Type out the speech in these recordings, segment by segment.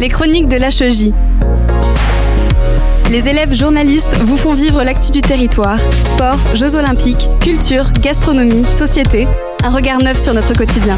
les chroniques de l'HEJ. Les élèves journalistes vous font vivre l'actu du territoire, sport, Jeux olympiques, culture, gastronomie, société, un regard neuf sur notre quotidien.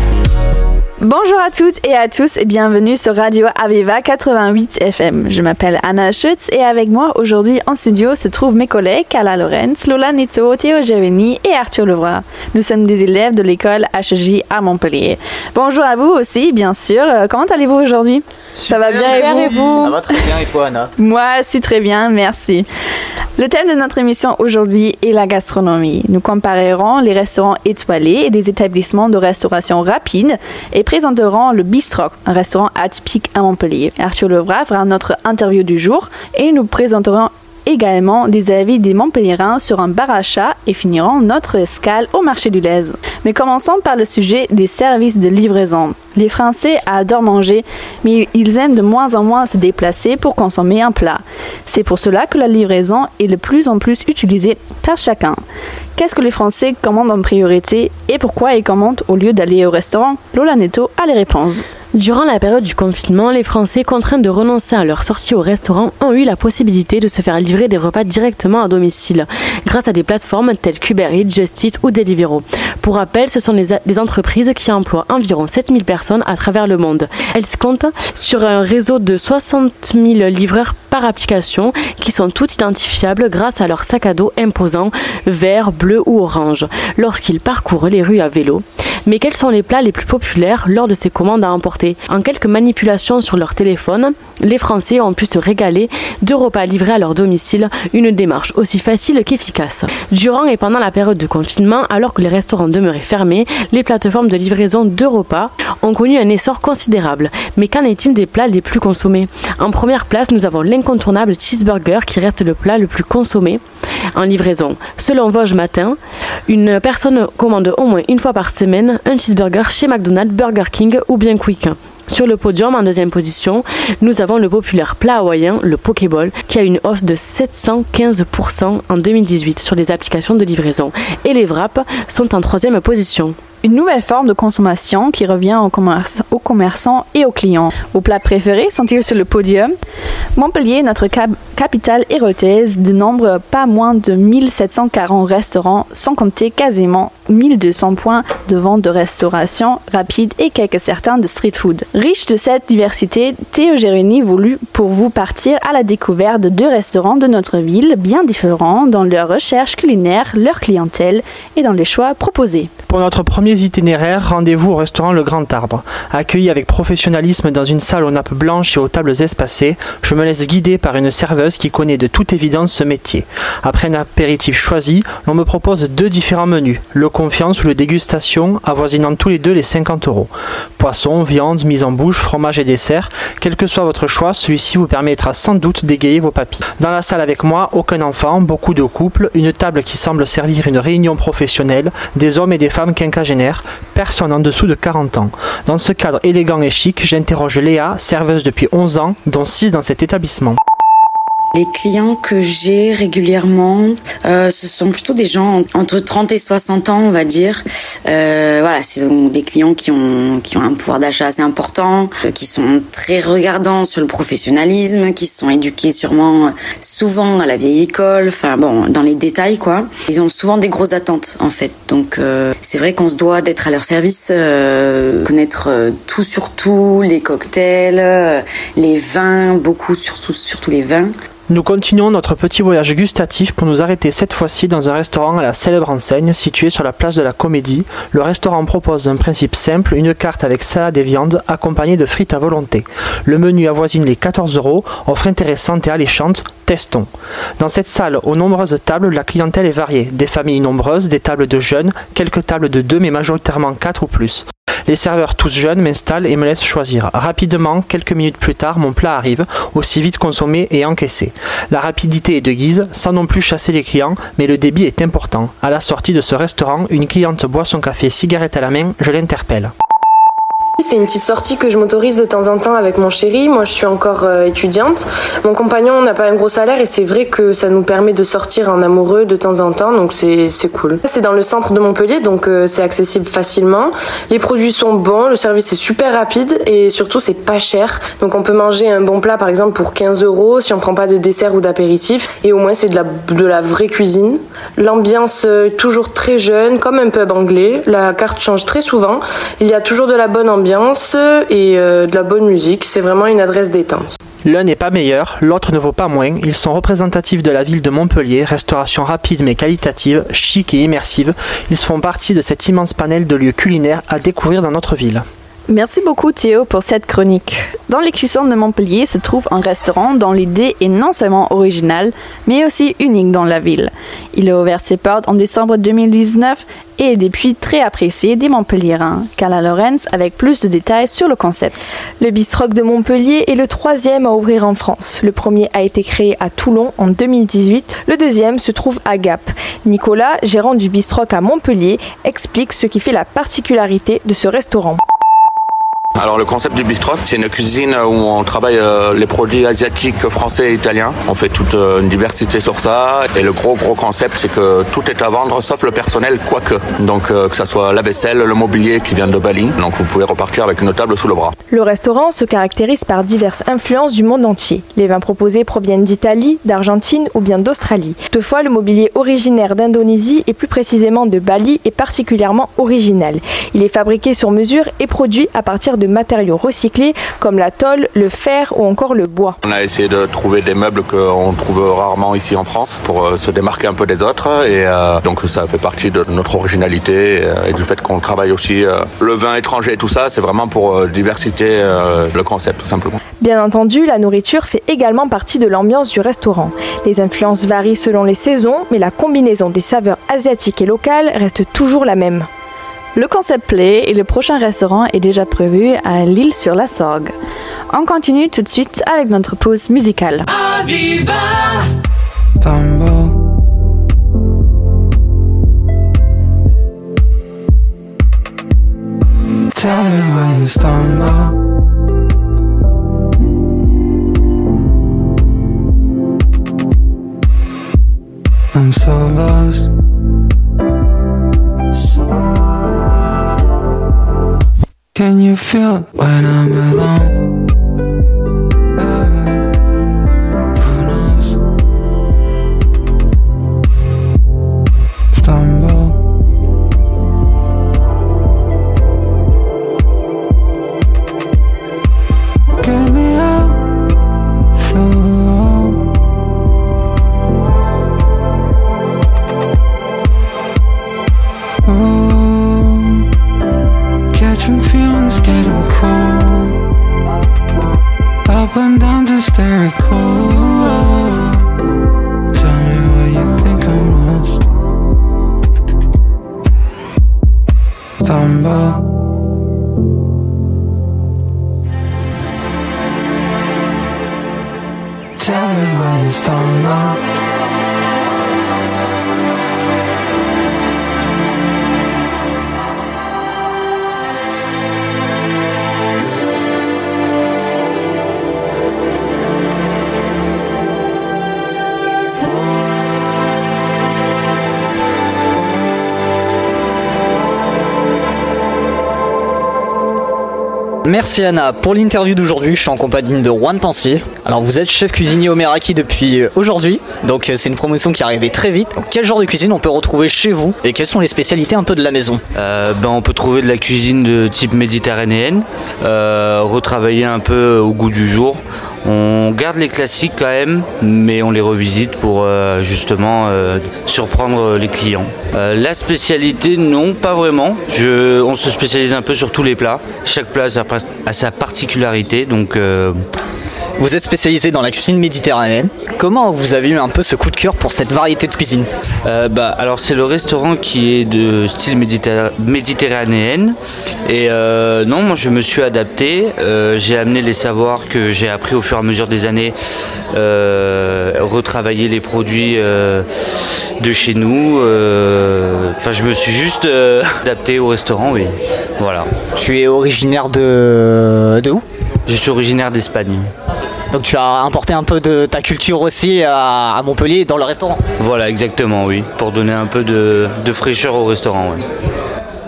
Bonjour à toutes et à tous et bienvenue sur Radio Aviva 88 FM. Je m'appelle Anna Schutz et avec moi aujourd'hui en studio se trouvent mes collègues Carla Lorenz, Lola Neto, Théo Géveni et Arthur Levroy. Nous sommes des élèves de l'école HJ à Montpellier. Bonjour à vous aussi, bien sûr. Euh, comment allez-vous aujourd'hui? Ça va bien et vous, Ça va très bien et toi Anna? Moi aussi très bien, merci. Le thème de notre émission aujourd'hui est la gastronomie. Nous comparerons les restaurants étoilés et des établissements de restauration rapide et présenterons le Bistro, un restaurant atypique à Montpellier. Arthur Levra fera notre interview du jour et nous présenterons également des avis des Montpellierins sur un bar à chat et finirons notre escale au marché du lait. Mais commençons par le sujet des services de livraison. Les Français adorent manger, mais ils aiment de moins en moins se déplacer pour consommer un plat. C'est pour cela que la livraison est de plus en plus utilisée par chacun. Qu'est-ce que les Français commandent en priorité et pourquoi ils commandent au lieu d'aller au restaurant? Lola Neto a les réponses. Durant la période du confinement, les Français contraints de renoncer à leur sortie au restaurant ont eu la possibilité de se faire livrer des repas directement à domicile grâce à des plateformes telles qu'Uber Eats, Just ou Deliveroo. Pour rappel, ce sont les, entreprises qui emploient environ 7000 personnes à travers le monde. Elles comptent sur un réseau de 60 000 livreurs par application qui sont toutes identifiables grâce à leur sac à dos imposant vert, bleu ou orange lorsqu'ils parcourent les rues à vélo. Mais quels sont les plats les plus populaires lors de ces commandes à emporter? En quelques manipulations sur leur téléphone, les Français ont pu se régaler de repas livrés à leur domicile, une démarche aussi facile qu'efficace. Durant et pendant la période de confinement, alors que les restaurants demeuraient fermés, les plateformes de livraison de ont connu un essor considérable. Mais qu'en est-il des plats les plus consommés? En première place, nous avons l'incontournable cheeseburger qui reste le plat le plus consommé en livraison. Selon Vosges Matin, une personne commande au moins une fois par semaine un cheeseburger chez McDonald's, Burger King ou bien Quick. Sur le podium, en deuxième position, nous avons le populaire plat hawaïen, le Pokéball, qui a une hausse de 715% en 2018 sur les applications de livraison. Et les wraps sont en troisième position une nouvelle forme de consommation qui revient aux, commerçants et aux clients. Vos plats préférés sont-ils sur le podium? Montpellier, notre capitale érotaise, dénombre pas moins de 1740 restaurants, sans compter quasiment 1200 points de vente de restauration rapide et quelques certains de street food. Riche de cette diversité, Théo Jérémy voulut pour vous partir à la découverte de deux restaurants de notre ville bien différents dans leur recherche culinaire, leur clientèle et dans les choix proposés. Pour notre premier itinéraire, rendez-vous au restaurant Le Grand Arbre. Accueilli avec professionnalisme dans une salle aux nappes blanches et aux tables espacées, je me laisse guider par une serveuse qui connaît de toute évidence ce métier. Après un apéritif choisi, l'on me propose deux différents menus, le confiance ou le dégustation, avoisinant tous les deux les 50 euros. Poisson, viande, mise en bouche, fromage et dessert, quel que soit votre choix, celui-ci vous permettra sans doute d'égayer vos papilles. Dans la salle avec moi, aucun enfant, beaucoup de couples, une table qui semble servir une réunion professionnelle, des hommes et des femmes quinquagénaire, personne en dessous de 40 ans. Dans ce cadre élégant et chic, j'interroge Léa, serveuse depuis 11 ans, dont 6 dans cet établissement. Les clients que j'ai régulièrement, euh, ce sont plutôt des gens entre 30 et 60 ans, on va dire. Euh, voilà, ce sont des clients qui ont qui ont un pouvoir d'achat assez important, euh, qui sont très regardants sur le professionnalisme, qui sont éduqués sûrement souvent à la vieille école, enfin bon, dans les détails quoi. Ils ont souvent des grosses attentes en fait. Donc euh, c'est vrai qu'on se doit d'être à leur service, euh, connaître euh, tout sur tout, les cocktails, les vins, beaucoup surtout surtout les vins. Nous continuons notre petit voyage gustatif pour nous arrêter cette fois-ci dans un restaurant à la célèbre enseigne situé sur la place de la Comédie. Le restaurant propose un principe simple, une carte avec salade et viande accompagnée de frites à volonté. Le menu avoisine les 14 euros, offre intéressante et alléchante, testons. Dans cette salle, aux nombreuses tables, la clientèle est variée. Des familles nombreuses, des tables de jeunes, quelques tables de deux mais majoritairement quatre ou plus. Les serveurs tous jeunes m'installent et me laissent choisir. Rapidement, quelques minutes plus tard, mon plat arrive, aussi vite consommé et encaissé. La rapidité est de guise, sans non plus chasser les clients, mais le débit est important. À la sortie de ce restaurant, une cliente boit son café cigarette à la main, je l'interpelle. C'est une petite sortie que je m'autorise de temps en temps avec mon chéri. Moi, je suis encore euh, étudiante. Mon compagnon n'a pas un gros salaire et c'est vrai que ça nous permet de sortir en amoureux de temps en temps, donc c'est cool. C'est dans le centre de Montpellier, donc euh, c'est accessible facilement. Les produits sont bons, le service est super rapide et surtout c'est pas cher. Donc on peut manger un bon plat par exemple pour 15 euros si on prend pas de dessert ou d'apéritif et au moins c'est de la, de la vraie cuisine. L'ambiance euh, toujours très jeune, comme un pub anglais. La carte change très souvent. Il y a toujours de la bonne ambiance et euh, de la bonne musique. C'est vraiment une adresse détente. L'un n'est pas meilleur, l'autre ne vaut pas moins. Ils sont représentatifs de la ville de Montpellier, restauration rapide mais qualitative, chic et immersive. Ils font partie de cet immense panel de lieux culinaires à découvrir dans notre ville. Merci beaucoup Théo pour cette chronique. Dans les cuissons de Montpellier se trouve un restaurant dont l'idée est non seulement originale, mais aussi unique dans la ville. Il a ouvert ses portes en décembre 2019 et est depuis très apprécié des Montpelliérains. Carla Lorenz avec plus de détails sur le concept. Le Bistrock de Montpellier est le troisième à ouvrir en France. Le premier a été créé à Toulon en 2018. Le deuxième se trouve à Gap. Nicolas, gérant du Bistrock à Montpellier, explique ce qui fait la particularité de ce restaurant. Alors le concept du bistro, c'est une cuisine où on travaille euh, les produits asiatiques, français et italiens. On fait toute euh, une diversité sur ça. Et le gros gros concept, c'est que tout est à vendre sauf le personnel, quoique. Donc euh, que ça soit la vaisselle, le mobilier qui vient de Bali. Donc vous pouvez repartir avec une table sous le bras. Le restaurant se caractérise par diverses influences du monde entier. Les vins proposés proviennent d'Italie, d'Argentine ou bien d'Australie. Toutefois, le mobilier originaire d'Indonésie et plus précisément de Bali est particulièrement original. Il est fabriqué sur mesure et produit à partir de de matériaux recyclés comme la tôle, le fer ou encore le bois. On a essayé de trouver des meubles qu'on trouve rarement ici en France pour euh, se démarquer un peu des autres et euh, donc ça fait partie de notre originalité euh, et du fait qu'on travaille aussi le vin étranger et tout ça, c'est vraiment pour diversité le concept tout simplement. Bien entendu, la nourriture fait également partie de l'ambiance du restaurant. Les influences varient selon les saisons, mais la combinaison des saveurs asiatiques et locales reste toujours la même. Le concept plaît et le prochain restaurant est déjà prévu à l'île sur la Sorgue. On continue tout de suite avec notre pause musicale. Aviva Tell me why you stumble. I'm so lost. Can you feel when I'm alone? Merci Anna. Pour l'interview d'aujourd'hui, je suis en compagnie de Juan Pensier. Alors vous êtes chef cuisinier au Meraki depuis euh, aujourd'hui, donc euh, c'est une promotion qui est arrivée très vite. quel genre de cuisine on peut retrouver chez vous et quelles sont les spécialités un peu de la maison? Euh, ben, On peut trouver de la cuisine de type méditerranéenne, retravailler un peu au goût du jour. On garde les classiques quand même, mais on les revisite pour euh, justement euh, surprendre les clients. Euh, la spécialité, non, pas vraiment. on se spécialise un peu sur tous les plats. Chaque plat a sa particularité, donc Vous êtes spécialisé dans la cuisine méditerranéenne. Comment vous avez eu un peu ce coup de cœur pour cette variété de cuisine Euh, bah, alors c'est le restaurant qui est de style méditerra- méditerranéenne. Et euh, non moi je me suis adapté. Euh, j'ai amené les savoirs que j'ai appris au fur et à mesure des années retravailler les produits de chez nous. Enfin je me suis juste adapté au restaurant oui. Voilà. Tu es originaire de, de où? Je suis originaire d'Espagne Donc tu as importé un peu de ta culture aussi à, Montpellier dans le restaurant. voilà exactement oui pour donner un peu de, de fraîcheur au restaurant oui.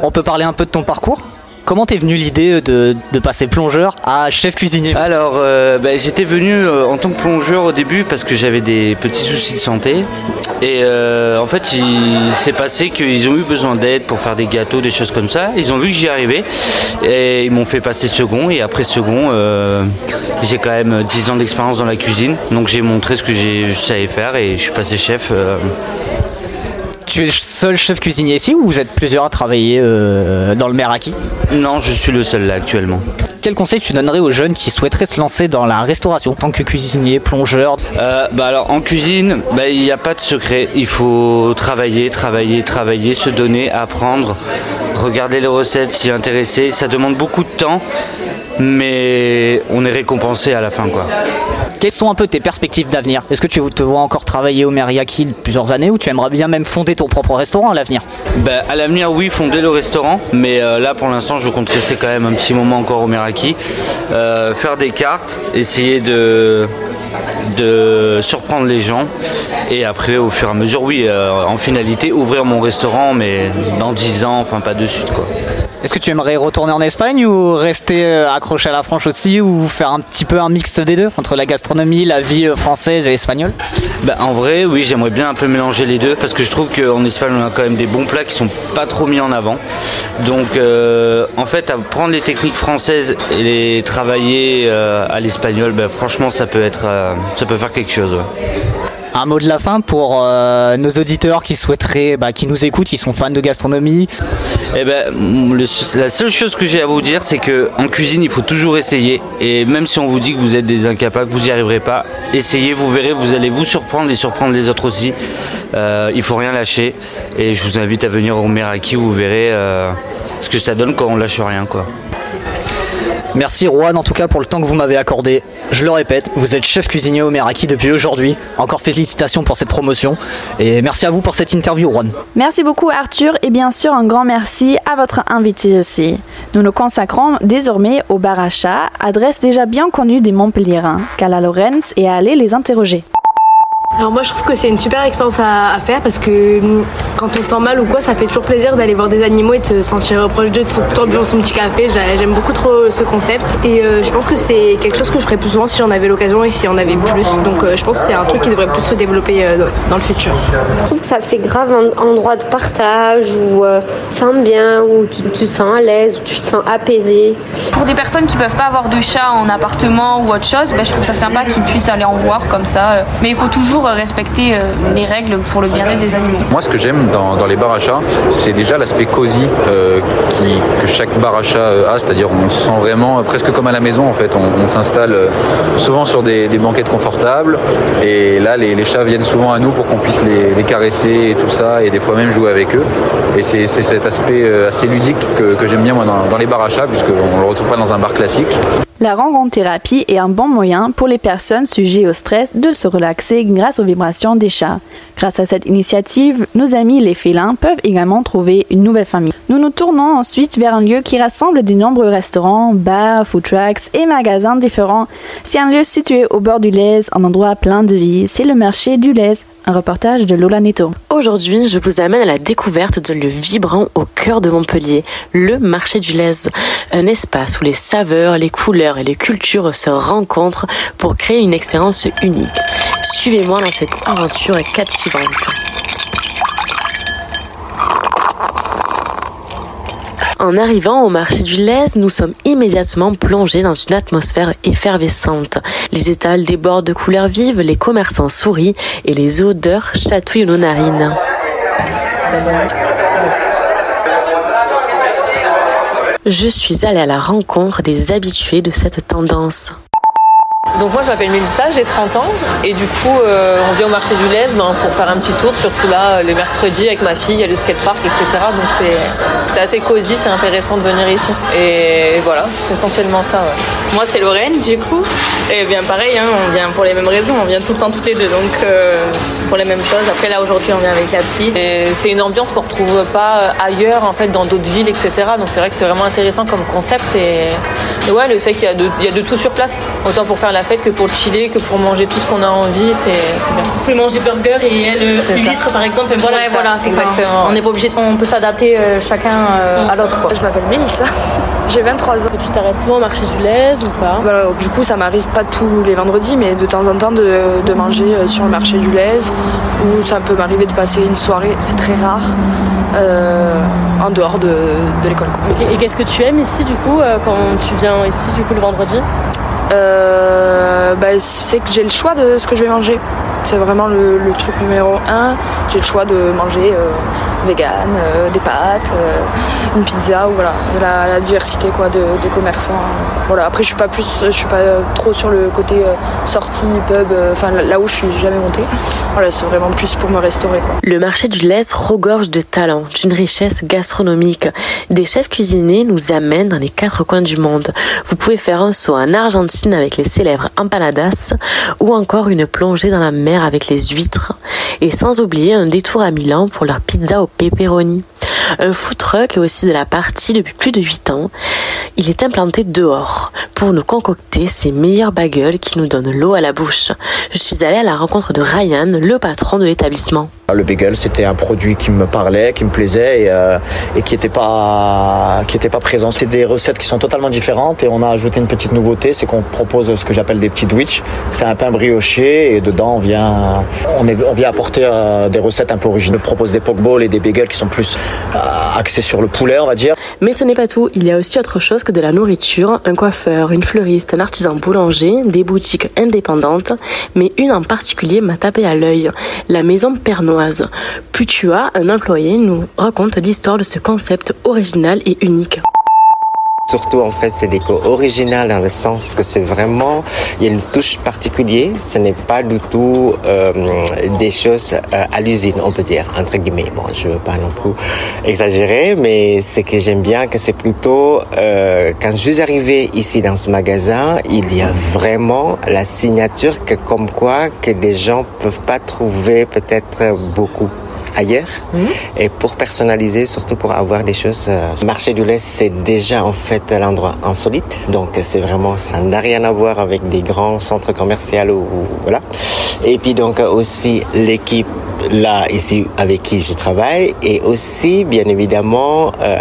On peut parler un peu de ton parcours? Comment t'es venue l'idée de, de passer plongeur à chef cuisinier Alors, euh, bah, j'étais venu euh, en tant que plongeur au début parce que j'avais des petits soucis de santé. Et euh, en fait, il s'est passé qu'ils ont eu besoin d'aide pour faire des gâteaux, des choses comme ça. Ils ont vu que j'y arrivais et ils m'ont fait passer second. Et après second, j'ai quand même 10 ans d'expérience dans la cuisine. Donc j'ai montré ce que je savais faire et je suis passé chef. Tu es le seul chef cuisinier ici ou vous êtes plusieurs à travailler euh, dans le Meraki? Non, je suis le seul là actuellement. Quel conseil tu donnerais aux jeunes qui souhaiteraient se lancer dans la restauration en tant que cuisinier, plongeur? Euh, bah alors en cuisine, bah, il n'y a pas de secret. Il faut travailler, travailler, travailler, se donner, apprendre, regarder les recettes, s'y intéresser. Ça demande beaucoup de temps, mais on est récompensé à la fin quoi. Quelles sont un peu tes perspectives d'avenir? Est-ce que tu te vois encore travailler au Meriyaki plusieurs années ou tu aimerais bien même fonder ton propre restaurant à l'avenir? Bah, à l'avenir, oui, fonder le restaurant, mais euh, là pour l'instant, je compte rester quand même un petit moment encore au Meraki, Euh, faire des cartes, essayer de de surprendre les gens. Et après au fur et à mesure oui euh, en finalité ouvrir mon restaurant mais dans 10 ans enfin pas de suite quoi Est-ce que tu aimerais retourner en Espagne ou rester euh, accroché à la France aussi ou faire un petit peu un mix des deux entre la gastronomie, la vie euh, française et espagnole? Bah, en vrai, oui, j'aimerais bien un peu mélanger les deux parce que je trouve qu'en Espagne, on a quand même des bons plats qui sont pas trop mis en avant. Donc, euh, en fait, apprendre les techniques françaises et les travailler à l'espagnol, bah, franchement, ça peut être, ça peut faire quelque chose. Un mot de la fin pour euh, nos auditeurs qui souhaiteraient, bah, qui nous écoutent, qui sont fans de gastronomie. Eh ben, la seule chose que j'ai à vous dire, c'est que en cuisine, il faut toujours essayer. Et même si on vous dit que vous êtes des incapables, vous n'y arriverez pas, essayez, vous verrez, vous allez vous surprendre et surprendre les autres aussi. Euh, il faut rien lâcher. Et je vous invite à venir au Meraki, vous verrez euh, ce que ça donne quand on lâche rien, quoi. Merci Juan en tout cas pour le temps que vous m'avez accordé. Je le répète, vous êtes chef cuisinier au Meraki depuis aujourd'hui. Encore félicitations pour cette promotion et merci à vous pour cette interview Juan. Merci beaucoup Arthur et bien sûr un grand merci à votre invité aussi. Nous nous consacrons désormais au bar à chat, adresse déjà bien connue des Montpelliérains, Cala Lorenz et à aller les interroger. Alors moi je trouve que c'est une super expérience à, à faire parce que hum, quand on se sent mal ou quoi ça fait toujours plaisir d'aller voir des animaux et de se sentir proche d'eux, de se buvant son petit café. J'a- J'aime beaucoup trop ce concept et euh, je pense que c'est quelque chose que je ferais plus souvent si j'en avais l'occasion et si on avait plus. Donc euh, je pense que c'est un truc qui devrait plus se développer euh, dans- le futur. Je trouve que ça fait grave un endroit de partage où euh, tu te sens bien, où tu, tu te sens à l'aise, où tu te sens apaisé. Pour des personnes qui peuvent pas avoir de chat en appartement ou autre chose, bah, je trouve ça sympa qu'ils puissent aller en voir comme ça. Mais il faut toujours respecter euh, les règles pour le bien-être des animaux. Moi, ce que j'aime dans, les bars à chats, c'est déjà l'aspect cosy euh, que chaque bar à chat euh, a, c'est-à-dire on se sent vraiment presque comme à la maison en fait. On, s'installe souvent sur des, banquettes confortables et là, les, chats viennent souvent à nous pour qu'on puisse les, caresser et tout ça et des fois même jouer avec eux. Et c'est cet aspect assez ludique que, j'aime bien moi dans, les bars à chats puisqu'on le retrouve pas dans un bar classique. La rencontre thérapie est un bon moyen pour les personnes sujettes au stress de se relaxer grâce aux vibrations des chats. Grâce à cette initiative, nos amis les félins peuvent également trouver une nouvelle famille. Nous nous tournons ensuite vers un lieu qui rassemble de nombreux restaurants, bars, food trucks et magasins différents. C'est un lieu situé au bord du Lez, un endroit plein de vie. C'est le marché du Lez. Un reportage de Lola Neto. Aujourd'hui, je vous amène à la découverte d'un lieu vibrant au cœur de Montpellier, le marché du Lez. Un espace où les saveurs, les couleurs et les cultures se rencontrent pour créer une expérience unique. Suivez-moi dans cette aventure captivante. En arrivant au marché du Lez, nous sommes immédiatement plongés dans une atmosphère effervescente. Les étals débordent de couleurs vives, les commerçants sourient et les odeurs chatouillent nos narines. Je suis allée à la rencontre des habitués de cette tendance. Donc moi je m'appelle Mélissa, j'ai 30 ans et du coup euh, on vient au marché du Lez ben, pour faire un petit tour, surtout là les mercredis avec ma fille, il y a le skatepark, etc. Donc c'est assez cosy, c'est intéressant de venir ici. Et voilà, essentiellement ça. Moi c'est Lorraine du coup. Et bien pareil, hein, on vient pour les mêmes raisons, on vient tout le temps toutes les deux, donc euh, pour les mêmes choses. Après là aujourd'hui on vient avec la petite. Et c'est une ambiance qu'on retrouve pas ailleurs en fait dans d'autres villes, etc. Donc c'est vrai que c'est vraiment intéressant comme concept et, ouais le fait qu'il y, a de, y a de tout sur place, autant pour faire la fête que pour chiller, que pour manger tout ce qu'on a envie, c'est bien. Vous pouvez manger burger et elle litre par exemple. Voilà, voilà, exactement. On n'est pas obligé, on peut s'adapter euh, chacun euh, à l'autre. Je m'appelle Mélissa, j'ai 23 ans. Tu t'arrêtes souvent au marché du lait ou pas? Voilà, Du coup, ça m'arrive pas tous les vendredis, mais de temps en temps de, de manger euh, sur le marché du lait ou ça peut m'arriver de passer une soirée, c'est très rare, en dehors de, de l'école. Et qu'est-ce que tu aimes ici du coup quand tu viens ici du coup le vendredi? Euh, bah, c'est que j'ai le choix de ce que je vais manger. C'est vraiment le, truc numéro un. J'ai le choix de manger euh, vegan, euh, des pâtes, euh, une pizza ou voilà, la, la diversité quoi de, commerçants. Voilà. Après je suis pas plus, je suis pas trop sur le côté euh, sortie pub, enfin là où je suis jamais montée. Voilà, c'est vraiment plus pour me restaurer. Le marché du lait regorge de talents, d'une richesse gastronomique. Des chefs cuisiniers nous amènent dans les quatre coins du monde. Vous pouvez faire un saut en Argentine avec les célèbres empanadas ou encore une plongée dans la mer avec les huîtres. Et sans oublier un détour à Milan pour leur pizza au pepperoni. Un food truck est aussi de la partie depuis plus de 8 ans. Il est implanté dehors pour nous concocter ses meilleurs bagels qui nous donnent l'eau à la bouche. Je suis allée à la rencontre de Ryan, le patron de l'établissement. Le bagel, c'était un produit qui me parlait, qui me plaisait et, euh, qui n'était pas qui était pas présent. C'est des recettes qui sont totalement différentes et on a ajouté une petite nouveauté, c'est qu'on propose ce que j'appelle des petits witch. C'est un pain brioché et dedans on vient on vient apporter euh, des recettes un peu originales. On propose des pokeballs et des bagels qui sont plus euh, axés sur le poulet, on va dire. Mais ce n'est pas tout. Il y a aussi autre chose que de la nourriture, un coiffeur, une fleuriste, un artisan boulanger, des boutiques indépendantes, mais une en particulier m'a tapé à l'œil, la maison Pernoise. Putua, un employé, nous raconte l'histoire de ce concept original et unique. Surtout, en fait, c'est déco original dans le sens que c'est vraiment, il y a une touche particulière. Ce n'est pas du tout euh, des choses euh, à l'usine, on peut dire, entre guillemets. Bon, je veux pas non plus exagérer, mais ce que j'aime bien, que c'est plutôt, euh, quand je suis arrivé ici dans ce magasin, il y a vraiment la signature que comme quoi que des gens peuvent pas trouver peut-être beaucoup ailleurs mmh. et pour personnaliser, surtout pour avoir des choses. Euh, le marché du lait, c'est déjà en fait l'endroit insolite, donc c'est vraiment ça n'a rien à voir avec des grands centres commerciaux ou, ou voilà. Et puis donc aussi l'équipe là ici avec qui je travaille et aussi bien évidemment euh,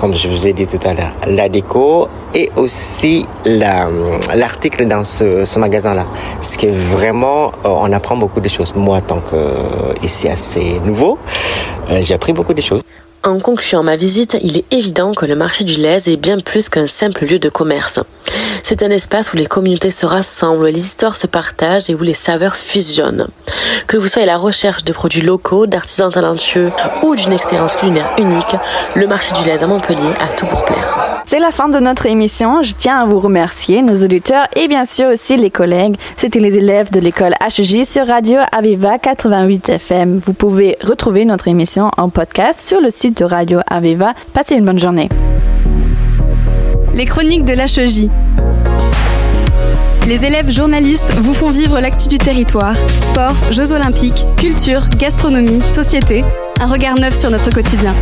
comme je vous ai dit tout à l'heure, la déco et aussi l'article dans ce, ce magasin-là. Ce qui est vraiment, on apprend beaucoup de choses. Moi, tant que ici assez nouveau, j'ai appris beaucoup de choses. En concluant ma visite, il est évident que le marché du lait est bien plus qu'un simple lieu de commerce. C'est un espace où les communautés se rassemblent, les histoires se partagent et où les saveurs fusionnent. Que vous soyez à la recherche de produits locaux, d'artisans talentueux ou d'une expérience culinaire unique, le marché du lait à Montpellier a tout pour plaire. C'est la fin de notre émission. Je tiens à vous remercier, nos auditeurs et bien sûr aussi les collègues. C'était les élèves de l'école HJ sur Radio Aviva 88 FM. Vous pouvez retrouver notre émission en podcast sur le site de Radio Aviva. Passez une bonne journée. Les chroniques de l'HEJ. Les élèves journalistes vous font vivre l'actu du territoire. Sport, Jeux olympiques, culture, gastronomie, société. Un regard neuf sur notre quotidien.